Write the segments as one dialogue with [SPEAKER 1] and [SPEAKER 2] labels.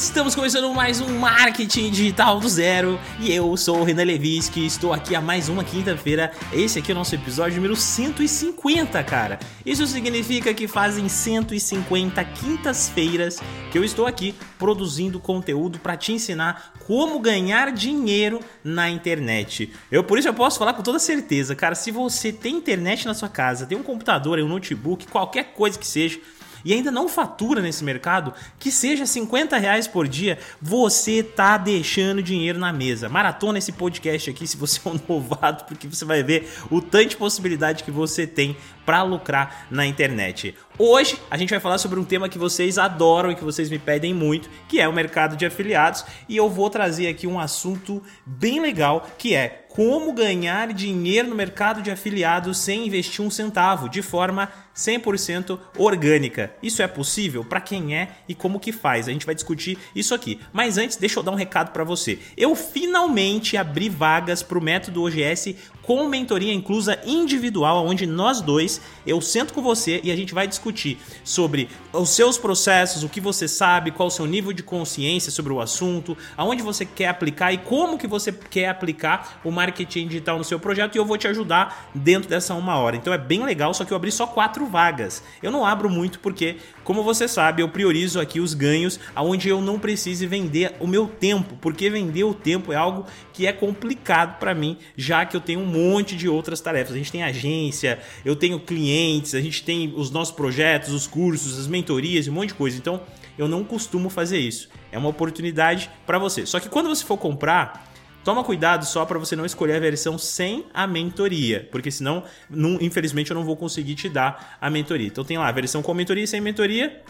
[SPEAKER 1] Estamos começando mais um Marketing Digital do Zero e eu sou o Renan Leviski, estou aqui a mais uma quinta-feira. Esse aqui é o nosso episódio número 150, cara. Isso significa que fazem 150 quintas-feiras que eu estou aqui produzindo conteúdo para te ensinar como ganhar dinheiro na internet. Eu por isso eu posso falar com toda certeza, cara, se você tem internet na sua casa, tem um computador, um notebook, qualquer coisa que seja, e ainda não fatura nesse mercado, que seja 50 reais por dia, você tá deixando dinheiro na mesa. Maratona esse podcast aqui se você é um novato, porque você vai ver o tanto de possibilidade que você tem para lucrar na internet. Hoje a gente vai falar sobre um tema que vocês adoram e que vocês me pedem muito, que é o mercado de afiliados, e eu vou trazer aqui um assunto bem legal, que é como ganhar dinheiro no mercado de afiliados sem investir um centavo, de forma 100% orgânica. Isso é possível? Para quem é e como que faz? A gente vai discutir isso aqui. Mas antes, deixa eu dar um recado para você. Eu finalmente abri vagas para o método OGS com mentoria inclusa individual, onde nós dois, eu sento com você e a gente vai discutir sobre os seus processos, o que você sabe, qual o seu nível de consciência sobre o assunto, aonde você quer aplicar e como que você quer aplicar o marketing digital no seu projeto e eu vou te ajudar dentro dessa uma hora. Então é bem legal, só que eu abri só quatro vagas. Eu não abro muito porque, como você sabe, eu priorizo aqui os ganhos aonde eu não precise vender o meu tempo, porque vender o tempo é algo que é complicado para mim, já que eu tenho um monte de outras tarefas. A gente tem agência, eu tenho clientes, a gente tem os nossos projetos, os cursos, as mentorias, um monte de coisa. Então, eu não costumo fazer isso. É uma oportunidade para você. Só que quando você for comprar, Toma cuidado só para você não escolher a versão sem a mentoria, porque senão, não, infelizmente, eu não vou conseguir te dar a mentoria. Então tem lá a versão com mentoria e sem mentoria.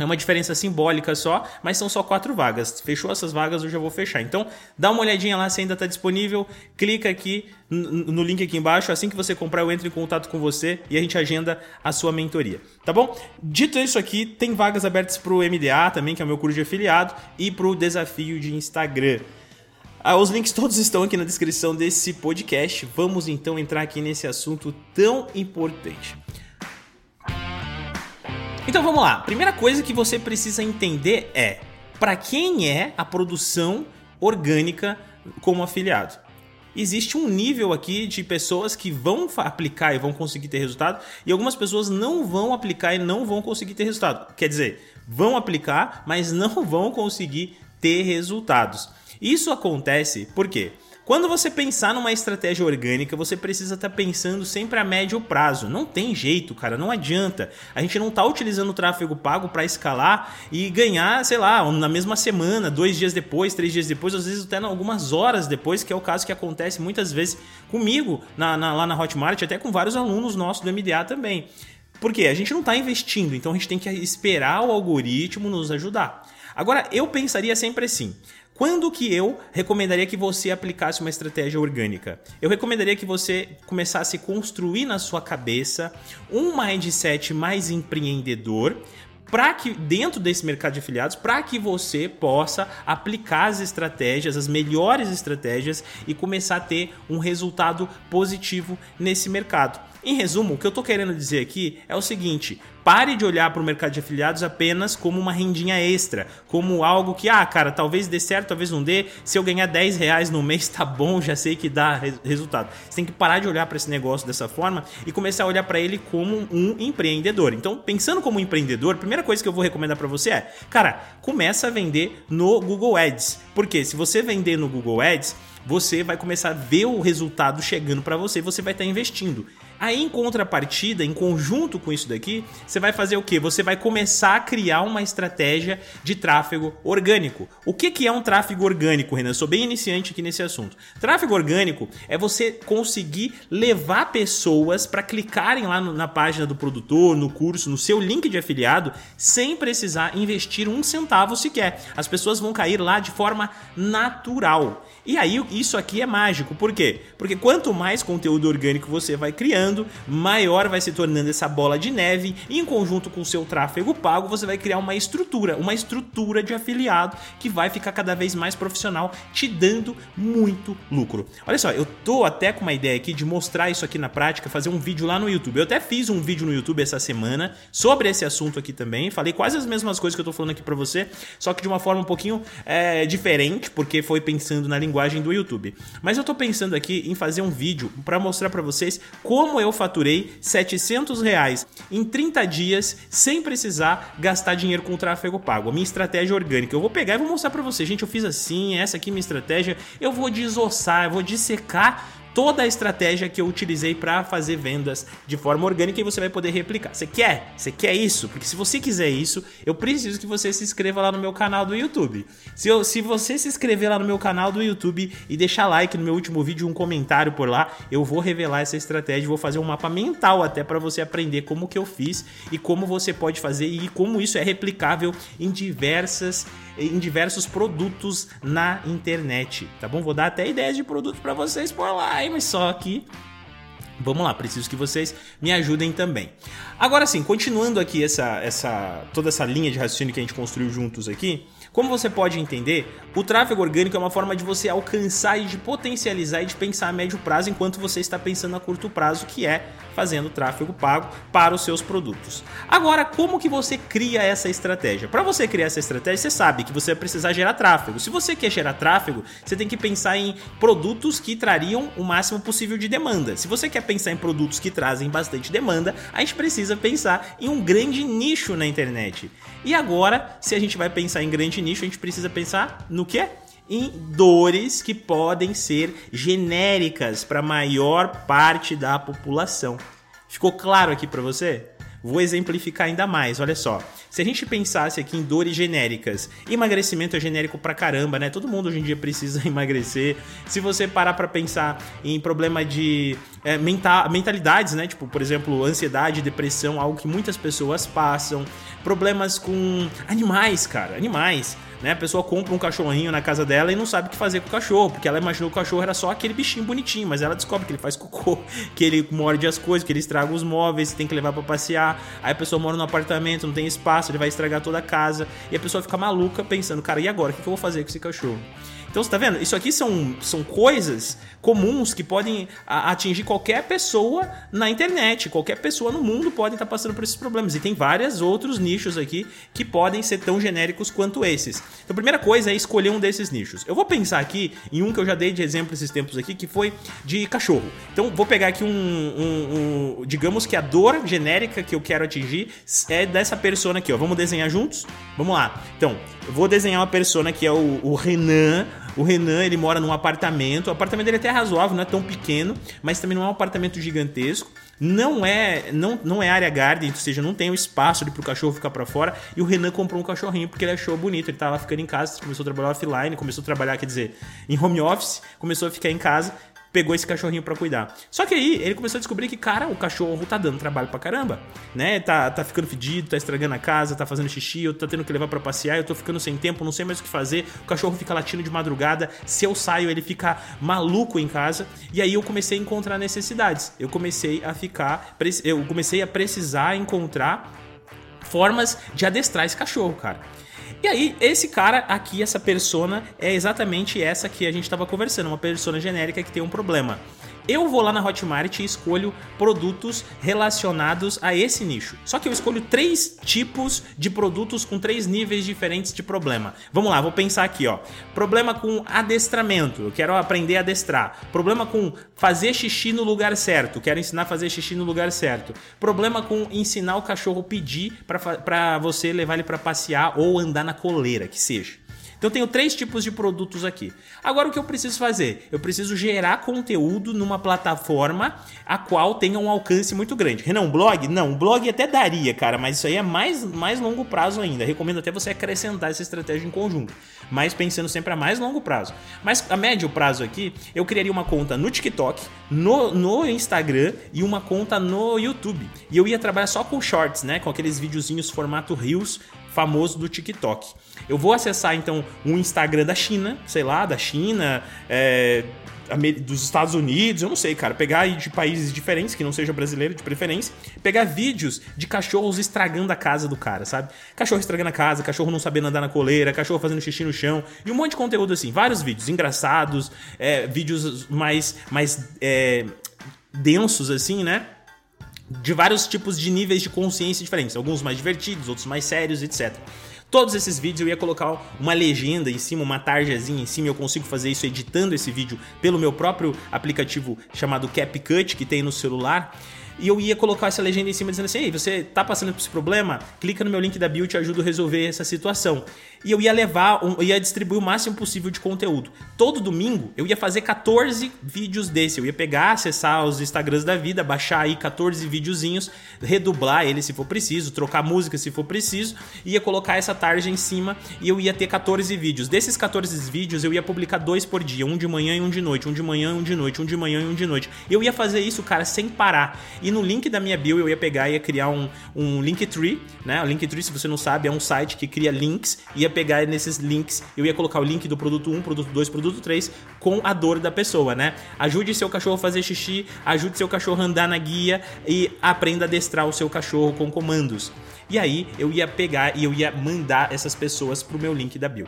[SPEAKER 1] É uma diferença simbólica só, mas são só quatro vagas. Fechou essas vagas, eu já vou fechar. Então, dá uma olhadinha lá se ainda está disponível. Clica aqui no link aqui embaixo. Assim que você comprar, eu entro em contato com você e a gente agenda a sua mentoria. Tá bom? Dito isso aqui, tem vagas abertas para o MDA também, que é o meu curso de afiliado, e para o desafio de Instagram. Ah, os links todos estão aqui na descrição desse podcast. Vamos então entrar aqui nesse assunto tão importante. Então vamos lá. Primeira coisa que você precisa entender é para quem é a produção orgânica como afiliado. Existe um nível aqui de pessoas que vão aplicar e vão conseguir ter resultado, e algumas pessoas não vão aplicar e não vão conseguir ter resultado. Quer dizer, vão aplicar, mas não vão conseguir ter resultados. Isso acontece porque quando você pensar numa estratégia orgânica, você precisa estar tá pensando sempre a médio prazo. Não tem jeito, cara, não adianta. A gente não está utilizando o tráfego pago para escalar e ganhar, sei lá, na mesma semana, dois dias depois, três dias depois, às vezes até algumas horas depois, que é o caso que acontece muitas vezes comigo na, na, lá na Hotmart, até com vários alunos nossos do MDA também. Porque a gente não está investindo, então a gente tem que esperar o algoritmo nos ajudar. Agora, eu pensaria sempre assim: quando que eu recomendaria que você aplicasse uma estratégia orgânica? Eu recomendaria que você começasse a construir na sua cabeça um mindset mais empreendedor para que dentro desse mercado de afiliados, para que você possa aplicar as estratégias, as melhores estratégias e começar a ter um resultado positivo nesse mercado. Em resumo, o que eu estou querendo dizer aqui é o seguinte: pare de olhar para o mercado de afiliados apenas como uma rendinha extra, como algo que, ah, cara, talvez dê certo, talvez não dê. Se eu ganhar 10 reais no mês, tá bom, já sei que dá resultado. Você tem que parar de olhar para esse negócio dessa forma e começar a olhar para ele como um empreendedor. Então, pensando como um empreendedor, a primeira coisa que eu vou recomendar para você é, cara, começa a vender no Google Ads. Porque se você vender no Google Ads, você vai começar a ver o resultado chegando para você, você vai estar tá investindo. Aí, em contrapartida, em conjunto com isso daqui, você vai fazer o que? Você vai começar a criar uma estratégia de tráfego orgânico. O que, que é um tráfego orgânico, Renan? Eu sou bem iniciante aqui nesse assunto. Tráfego orgânico é você conseguir levar pessoas para clicarem lá no, na página do produtor, no curso, no seu link de afiliado, sem precisar investir um centavo sequer. As pessoas vão cair lá de forma natural. E aí, isso aqui é mágico. Por quê? Porque quanto mais conteúdo orgânico você vai criando, maior vai se tornando essa bola de neve. E em conjunto com o seu tráfego pago, você vai criar uma estrutura, uma estrutura de afiliado que vai ficar cada vez mais profissional, te dando muito lucro. Olha só, eu tô até com uma ideia aqui de mostrar isso aqui na prática, fazer um vídeo lá no YouTube. Eu até fiz um vídeo no YouTube essa semana sobre esse assunto aqui também. Falei quase as mesmas coisas que eu tô falando aqui para você, só que de uma forma um pouquinho é, diferente, porque foi pensando na linguagem do YouTube. Mas eu tô pensando aqui em fazer um vídeo para mostrar para vocês como eu faturei 700 reais em 30 dias sem precisar gastar dinheiro com tráfego pago. A minha estratégia orgânica. Eu vou pegar e vou mostrar para vocês. Gente, eu fiz assim, essa aqui é minha estratégia. Eu vou desossar, eu vou dissecar toda a estratégia que eu utilizei para fazer vendas de forma orgânica e você vai poder replicar. Você quer? Você quer isso? Porque se você quiser isso, eu preciso que você se inscreva lá no meu canal do YouTube. Se, eu, se você se inscrever lá no meu canal do YouTube e deixar like no meu último vídeo, um comentário por lá, eu vou revelar essa estratégia, vou fazer um mapa mental até para você aprender como que eu fiz e como você pode fazer e como isso é replicável em diversas em diversos produtos na internet, tá bom? Vou dar até ideias de produtos para vocês por lá, hein? mas só que Vamos lá, preciso que vocês me ajudem também. Agora sim, continuando aqui essa, essa toda essa linha de raciocínio que a gente construiu juntos aqui, como você pode entender, o tráfego orgânico é uma forma de você alcançar e de potencializar e de pensar a médio prazo enquanto você está pensando a curto prazo, que é fazendo tráfego pago para os seus produtos. Agora, como que você cria essa estratégia? Para você criar essa estratégia, você sabe que você vai precisar gerar tráfego. Se você quer gerar tráfego, você tem que pensar em produtos que trariam o máximo possível de demanda. Se você quer pensar em produtos que trazem bastante demanda, a gente precisa pensar em um grande nicho na internet. E agora, se a gente vai pensar em grande nicho, a gente precisa pensar no que? Em dores que podem ser genéricas para a maior parte da população. Ficou claro aqui para você? Vou exemplificar ainda mais, olha só. Se a gente pensasse aqui em dores genéricas, emagrecimento é genérico pra caramba, né? Todo mundo hoje em dia precisa emagrecer. Se você parar para pensar em problema de é, mental, mentalidades, né? Tipo, por exemplo, ansiedade, depressão, algo que muitas pessoas passam. Problemas com animais, cara, animais. Né? A pessoa compra um cachorrinho na casa dela e não sabe o que fazer com o cachorro, porque ela imaginou que o cachorro era só aquele bichinho bonitinho, mas ela descobre que ele faz cocô, que ele morde as coisas, que ele estraga os móveis, tem que levar para passear. Aí a pessoa mora no apartamento, não tem espaço, ele vai estragar toda a casa, e a pessoa fica maluca pensando, cara, e agora? O que eu vou fazer com esse cachorro? Então você tá vendo? Isso aqui são, são coisas comuns que podem atingir qualquer pessoa na internet. Qualquer pessoa no mundo pode estar passando por esses problemas. E tem vários outros nichos aqui que podem ser tão genéricos quanto esses. Então a primeira coisa é escolher um desses nichos. Eu vou pensar aqui em um que eu já dei de exemplo esses tempos aqui, que foi de cachorro. Então vou pegar aqui um, um, um digamos que a dor genérica que eu quero atingir é dessa persona aqui, ó. Vamos desenhar juntos? Vamos lá. Então, eu vou desenhar uma persona que é o, o Renan, o Renan, ele mora num apartamento. O apartamento dele é até razoável, não é tão pequeno, mas também não é um apartamento gigantesco. Não é, não, não é área garden, ou seja, não tem o espaço ali pro cachorro ficar para fora. E o Renan comprou um cachorrinho porque ele achou bonito. Ele tava ficando em casa, começou a trabalhar offline, começou a trabalhar, quer dizer, em home office, começou a ficar em casa pegou esse cachorrinho para cuidar. Só que aí ele começou a descobrir que, cara, o cachorro tá dando trabalho pra caramba, né? Tá, tá ficando fedido, tá estragando a casa, tá fazendo xixi, eu tô tendo que levar para passear, eu tô ficando sem tempo, não sei mais o que fazer. O cachorro fica latindo de madrugada, se eu saio ele fica maluco em casa. E aí eu comecei a encontrar necessidades. Eu comecei a ficar, eu comecei a precisar encontrar formas de adestrar esse cachorro, cara. E aí, esse cara aqui, essa persona, é exatamente essa que a gente estava conversando, uma persona genérica que tem um problema. Eu vou lá na Hotmart e escolho produtos relacionados a esse nicho. Só que eu escolho três tipos de produtos com três níveis diferentes de problema. Vamos lá, vou pensar aqui, ó. Problema com adestramento, eu quero aprender a adestrar. Problema com fazer xixi no lugar certo, quero ensinar a fazer xixi no lugar certo. Problema com ensinar o cachorro pedir para você levar ele para passear ou andar na coleira, que seja. Então eu tenho três tipos de produtos aqui. Agora o que eu preciso fazer? Eu preciso gerar conteúdo numa plataforma a qual tenha um alcance muito grande. Renan, um blog? Não, um blog até daria, cara, mas isso aí é mais, mais longo prazo ainda. Recomendo até você acrescentar essa estratégia em conjunto, mas pensando sempre a mais longo prazo. Mas a médio prazo aqui, eu criaria uma conta no TikTok, no, no Instagram e uma conta no YouTube. E eu ia trabalhar só com shorts, né? Com aqueles videozinhos formato Reels famoso do TikTok. Eu vou acessar então um Instagram da China, sei lá, da China, é, dos Estados Unidos, eu não sei, cara, pegar aí de países diferentes, que não seja brasileiro de preferência, pegar vídeos de cachorros estragando a casa do cara, sabe? Cachorro estragando a casa, cachorro não sabendo andar na coleira, cachorro fazendo xixi no chão, e um monte de conteúdo assim, vários vídeos engraçados, é, vídeos mais, mais é, densos assim, né? De vários tipos de níveis de consciência diferentes, alguns mais divertidos, outros mais sérios, etc. Todos esses vídeos eu ia colocar uma legenda em cima, uma tarjazinha em cima. Eu consigo fazer isso editando esse vídeo pelo meu próprio aplicativo chamado CapCut que tem no celular e eu ia colocar essa legenda em cima dizendo assim: Ei, você tá passando por esse problema? Clica no meu link da bio, te ajudo a resolver essa situação. E eu ia levar, eu ia distribuir o máximo possível de conteúdo. Todo domingo eu ia fazer 14 vídeos desse. Eu ia pegar, acessar os Instagrams da vida, baixar aí 14 videozinhos, redublar ele se for preciso, trocar música se for preciso, ia colocar essa tarja em cima e eu ia ter 14 vídeos. Desses 14 vídeos eu ia publicar dois por dia, um de manhã e um de noite, um de manhã e um de noite, um de manhã e um de noite. Eu ia fazer isso, cara, sem parar. E no link da minha bio eu ia pegar e ia criar um, um Linktree, né? O Linktree, se você não sabe, é um site que cria links. Ia pegar nesses links, eu ia colocar o link do produto 1, produto 2, produto 3 com a dor da pessoa, né? Ajude seu cachorro a fazer xixi, ajude seu cachorro a andar na guia e aprenda a adestrar o seu cachorro com comandos. E aí eu ia pegar e eu ia mandar essas pessoas pro meu link da bio.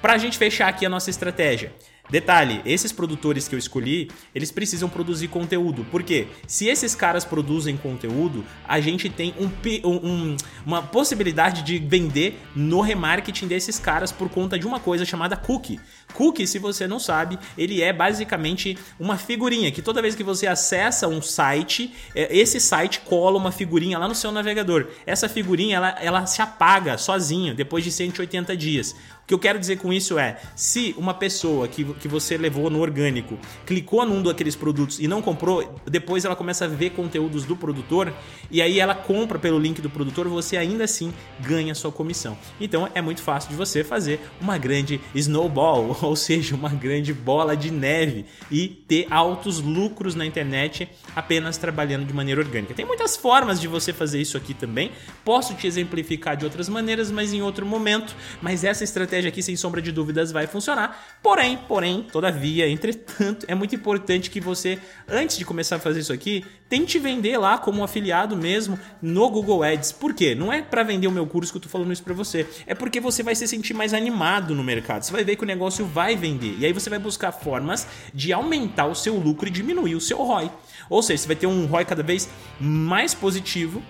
[SPEAKER 1] Pra gente fechar aqui a nossa estratégia. Detalhe, esses produtores que eu escolhi, eles precisam produzir conteúdo. Porque se esses caras produzem conteúdo, a gente tem um, um, uma possibilidade de vender no remarketing desses caras por conta de uma coisa chamada cookie. Cookie, se você não sabe, ele é basicamente uma figurinha que toda vez que você acessa um site, é, esse site cola uma figurinha lá no seu navegador. Essa figurinha ela, ela se apaga sozinha depois de 180 dias. O que eu quero dizer com isso é, se uma pessoa que, que você levou no orgânico clicou num daqueles produtos e não comprou, depois ela começa a ver conteúdos do produtor e aí ela compra pelo link do produtor, você ainda assim ganha sua comissão. Então é muito fácil de você fazer uma grande snowball, ou seja, uma grande bola de neve e ter altos lucros na internet apenas trabalhando de maneira orgânica. Tem muitas formas de você fazer isso aqui também. Posso te exemplificar de outras maneiras, mas em outro momento. Mas essa estratégia aqui, sem sombra de dúvidas, vai funcionar. Porém, porém, todavia, entretanto, é muito importante que você, antes de começar a fazer isso aqui, tente vender lá como afiliado mesmo no Google Ads. Por quê? Não é para vender o meu curso que eu tô falando isso para você. É porque você vai se sentir mais animado no mercado. Você vai ver que o negócio vai vender. E aí você vai buscar formas de aumentar o seu lucro e diminuir o seu ROI. Ou seja, você vai ter um ROI cada vez mais positivo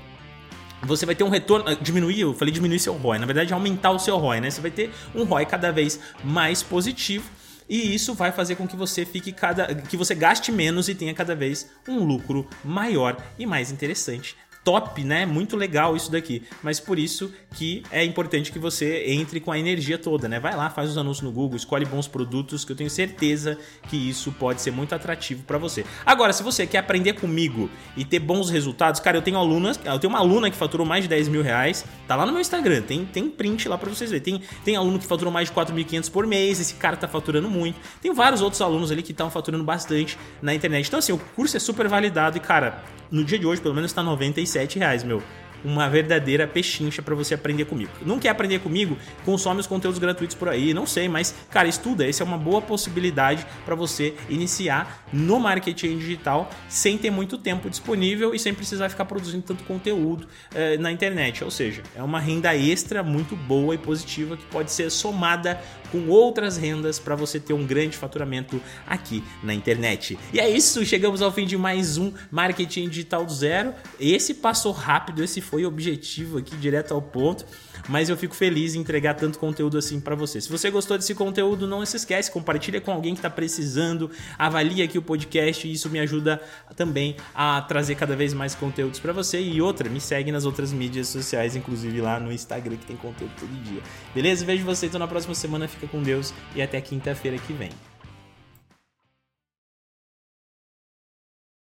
[SPEAKER 1] você vai ter um retorno. Ah, diminuir, eu falei diminuir seu ROI, na verdade aumentar o seu ROI, né? Você vai ter um ROI cada vez mais positivo. E isso vai fazer com que você fique cada. que você gaste menos e tenha cada vez um lucro maior e mais interessante top, né? Muito legal isso daqui. Mas por isso que é importante que você entre com a energia toda, né? Vai lá, faz os anúncios no Google, escolhe bons produtos, que eu tenho certeza que isso pode ser muito atrativo para você. Agora, se você quer aprender comigo e ter bons resultados, cara, eu tenho alunas, eu tenho uma aluna que faturou mais de 10 mil reais, tá lá no meu Instagram, tem, tem print lá para vocês verem. Tem, tem aluno que faturou mais de 4.500 por mês, esse cara tá faturando muito. Tem vários outros alunos ali que estão faturando bastante na internet. Então, assim, o curso é super validado e, cara, no dia de hoje, pelo menos, tá 97 reais, meu uma verdadeira pechincha para você aprender comigo. Não quer aprender comigo? Consome os conteúdos gratuitos por aí, não sei, mas cara, estuda, essa é uma boa possibilidade para você iniciar no marketing digital sem ter muito tempo disponível e sem precisar ficar produzindo tanto conteúdo eh, na internet. Ou seja, é uma renda extra muito boa e positiva que pode ser somada com outras rendas para você ter um grande faturamento aqui na internet. E é isso, chegamos ao fim de mais um Marketing Digital do Zero. Esse passou rápido, esse foi objetivo aqui, direto ao ponto mas eu fico feliz em entregar tanto conteúdo assim para você. Se você gostou desse conteúdo, não se esquece, compartilha com alguém que está precisando, avalia aqui o podcast isso me ajuda também a trazer cada vez mais conteúdos para você. E outra, me segue nas outras mídias sociais, inclusive lá no Instagram que tem conteúdo todo dia. Beleza? Vejo você então na próxima semana, fica com Deus e até quinta-feira que vem.